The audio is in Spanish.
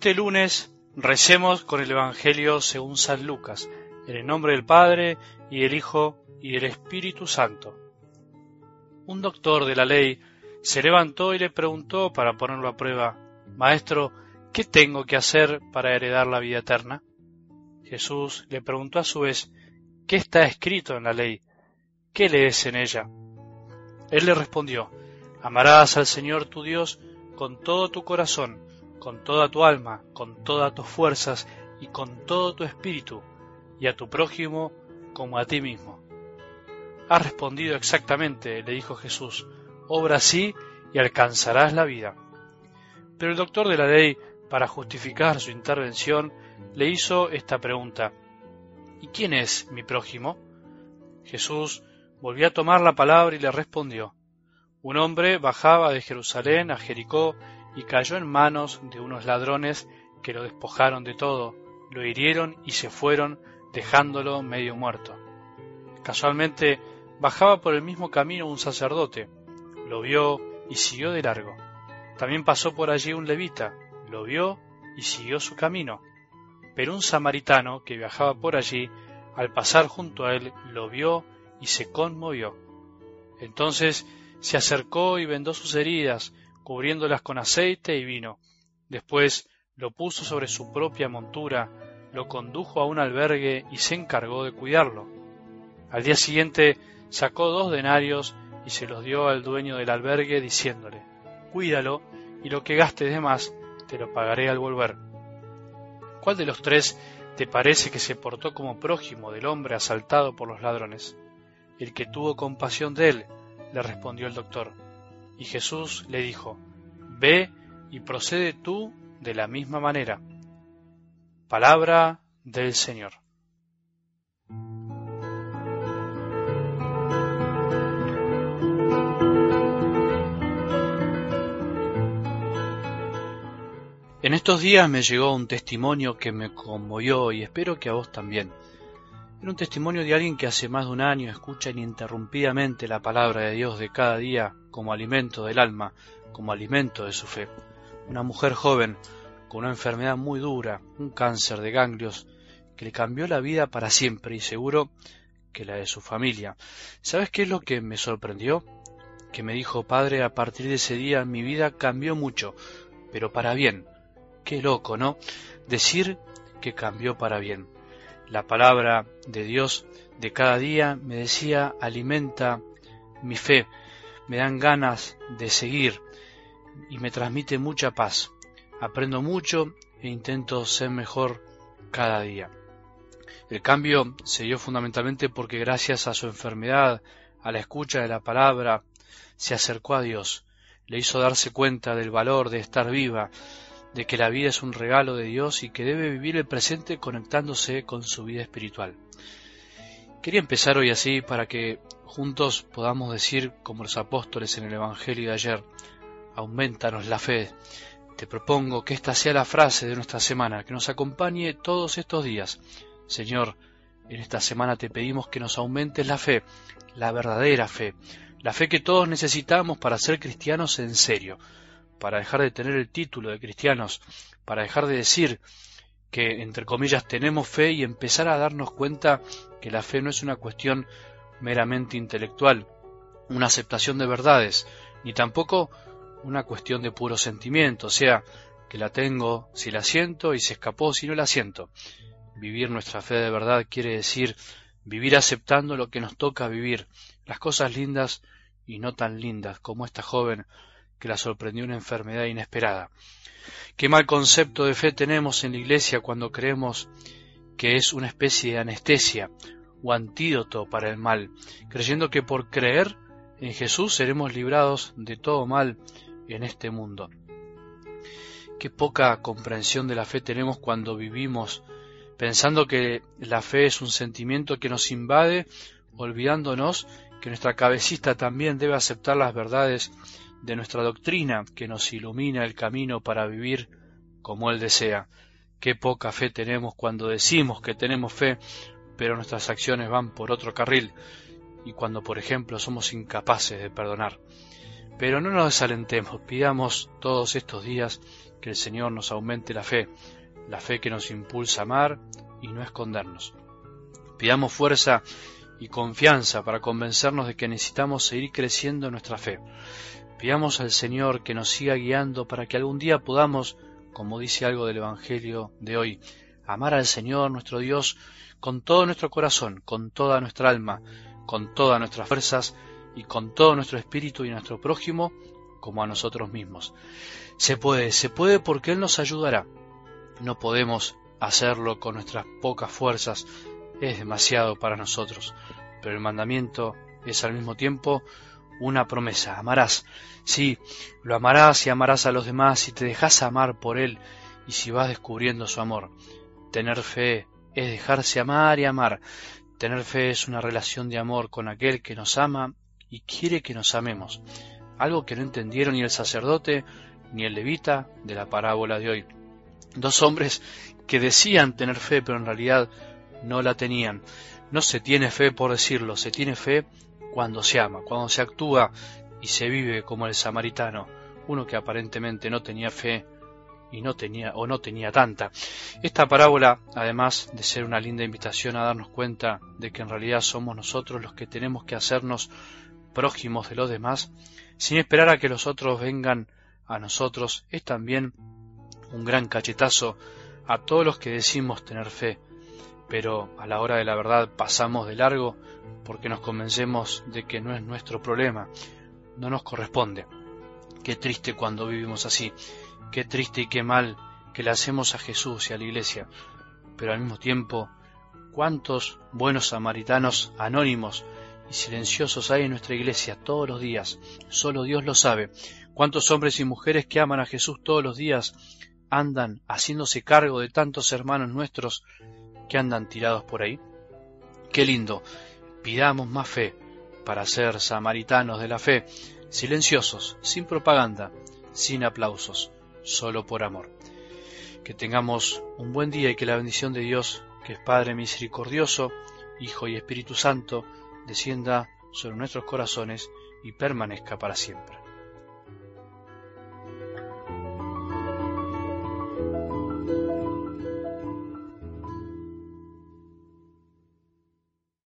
Este lunes recemos con el Evangelio según San Lucas, en el nombre del Padre y del Hijo y del Espíritu Santo. Un doctor de la ley se levantó y le preguntó para ponerlo a prueba, Maestro, ¿qué tengo que hacer para heredar la vida eterna? Jesús le preguntó a su vez, ¿qué está escrito en la ley? ¿Qué lees en ella? Él le respondió, Amarás al Señor tu Dios con todo tu corazón, con toda tu alma, con todas tus fuerzas y con todo tu espíritu, y a tu prójimo como a ti mismo. Has respondido exactamente, le dijo Jesús, obra así y alcanzarás la vida. Pero el doctor de la ley, para justificar su intervención, le hizo esta pregunta, ¿Y quién es mi prójimo? Jesús volvió a tomar la palabra y le respondió, Un hombre bajaba de Jerusalén a Jericó y cayó en manos de unos ladrones que lo despojaron de todo, lo hirieron y se fueron, dejándolo medio muerto. Casualmente bajaba por el mismo camino un sacerdote, lo vio y siguió de largo. También pasó por allí un levita, lo vio y siguió su camino. Pero un samaritano que viajaba por allí, al pasar junto a él, lo vio y se conmovió. Entonces se acercó y vendó sus heridas, cubriéndolas con aceite y vino. Después lo puso sobre su propia montura, lo condujo a un albergue y se encargó de cuidarlo. Al día siguiente sacó dos denarios y se los dio al dueño del albergue diciéndole, Cuídalo y lo que gastes de más te lo pagaré al volver. ¿Cuál de los tres te parece que se portó como prójimo del hombre asaltado por los ladrones? El que tuvo compasión de él, le respondió el doctor. Y Jesús le dijo, Ve y procede tú de la misma manera. Palabra del Señor. En estos días me llegó un testimonio que me conmovió y espero que a vos también. Era un testimonio de alguien que hace más de un año escucha ininterrumpidamente la palabra de Dios de cada día como alimento del alma, como alimento de su fe. Una mujer joven con una enfermedad muy dura, un cáncer de ganglios, que le cambió la vida para siempre y seguro que la de su familia. ¿Sabes qué es lo que me sorprendió? Que me dijo, padre, a partir de ese día mi vida cambió mucho, pero para bien. Qué loco, ¿no? Decir que cambió para bien. La palabra de Dios de cada día me decía, alimenta mi fe, me dan ganas de seguir y me transmite mucha paz. Aprendo mucho e intento ser mejor cada día. El cambio se dio fundamentalmente porque gracias a su enfermedad, a la escucha de la palabra, se acercó a Dios, le hizo darse cuenta del valor de estar viva, de que la vida es un regalo de Dios y que debe vivir el presente conectándose con su vida espiritual. Quería empezar hoy así para que juntos podamos decir, como los apóstoles en el Evangelio de ayer, aumentanos la fe. Te propongo que esta sea la frase de nuestra semana, que nos acompañe todos estos días. Señor, en esta semana te pedimos que nos aumentes la fe, la verdadera fe, la fe que todos necesitamos para ser cristianos en serio, para dejar de tener el título de cristianos, para dejar de decir que, entre comillas, tenemos fe y empezar a darnos cuenta que la fe no es una cuestión meramente intelectual, una aceptación de verdades, ni tampoco una cuestión de puro sentimiento, o sea, que la tengo si la siento y se escapó si no la siento. Vivir nuestra fe de verdad quiere decir vivir aceptando lo que nos toca vivir, las cosas lindas y no tan lindas, como esta joven que la sorprendió una enfermedad inesperada. Qué mal concepto de fe tenemos en la Iglesia cuando creemos que es una especie de anestesia o antídoto para el mal, creyendo que por creer en Jesús seremos librados de todo mal en este mundo. Qué poca comprensión de la fe tenemos cuando vivimos pensando que la fe es un sentimiento que nos invade, olvidándonos que nuestra cabecista también debe aceptar las verdades de nuestra doctrina que nos ilumina el camino para vivir como Él desea. Qué poca fe tenemos cuando decimos que tenemos fe, pero nuestras acciones van por otro carril y cuando, por ejemplo, somos incapaces de perdonar. Pero no nos desalentemos, pidamos todos estos días que el Señor nos aumente la fe, la fe que nos impulsa a amar y no escondernos. Pidamos fuerza y confianza para convencernos de que necesitamos seguir creciendo en nuestra fe. Pidamos al Señor que nos siga guiando para que algún día podamos, como dice algo del Evangelio de hoy, amar al Señor nuestro Dios con todo nuestro corazón, con toda nuestra alma, con todas nuestras fuerzas y con todo nuestro espíritu y nuestro prójimo como a nosotros mismos. Se puede, se puede porque Él nos ayudará. No podemos hacerlo con nuestras pocas fuerzas, es demasiado para nosotros, pero el mandamiento es al mismo tiempo una promesa. Amarás, sí, lo amarás y amarás a los demás si te dejas amar por Él y si vas descubriendo su amor. Tener fe es dejarse amar y amar. Tener fe es una relación de amor con aquel que nos ama y quiere que nos amemos. Algo que no entendieron ni el sacerdote ni el levita de la parábola de hoy. Dos hombres que decían tener fe pero en realidad no la tenían. No se tiene fe por decirlo, se tiene fe cuando se ama, cuando se actúa y se vive como el samaritano, uno que aparentemente no tenía fe y no tenía o no tenía tanta. Esta parábola, además de ser una linda invitación a darnos cuenta de que en realidad somos nosotros los que tenemos que hacernos prójimos de los demás, sin esperar a que los otros vengan a nosotros, es también un gran cachetazo a todos los que decimos tener fe, pero a la hora de la verdad pasamos de largo porque nos convencemos de que no es nuestro problema, no nos corresponde. Qué triste cuando vivimos así, qué triste y qué mal que le hacemos a Jesús y a la Iglesia, pero al mismo tiempo, cuántos buenos samaritanos anónimos y silenciosos hay en nuestra Iglesia todos los días, solo Dios lo sabe, cuántos hombres y mujeres que aman a Jesús todos los días andan haciéndose cargo de tantos hermanos nuestros que andan tirados por ahí? Qué lindo. Pidamos más fe para ser samaritanos de la fe, silenciosos, sin propaganda, sin aplausos, solo por amor. Que tengamos un buen día y que la bendición de Dios, que es Padre misericordioso, Hijo y Espíritu Santo, descienda sobre nuestros corazones y permanezca para siempre.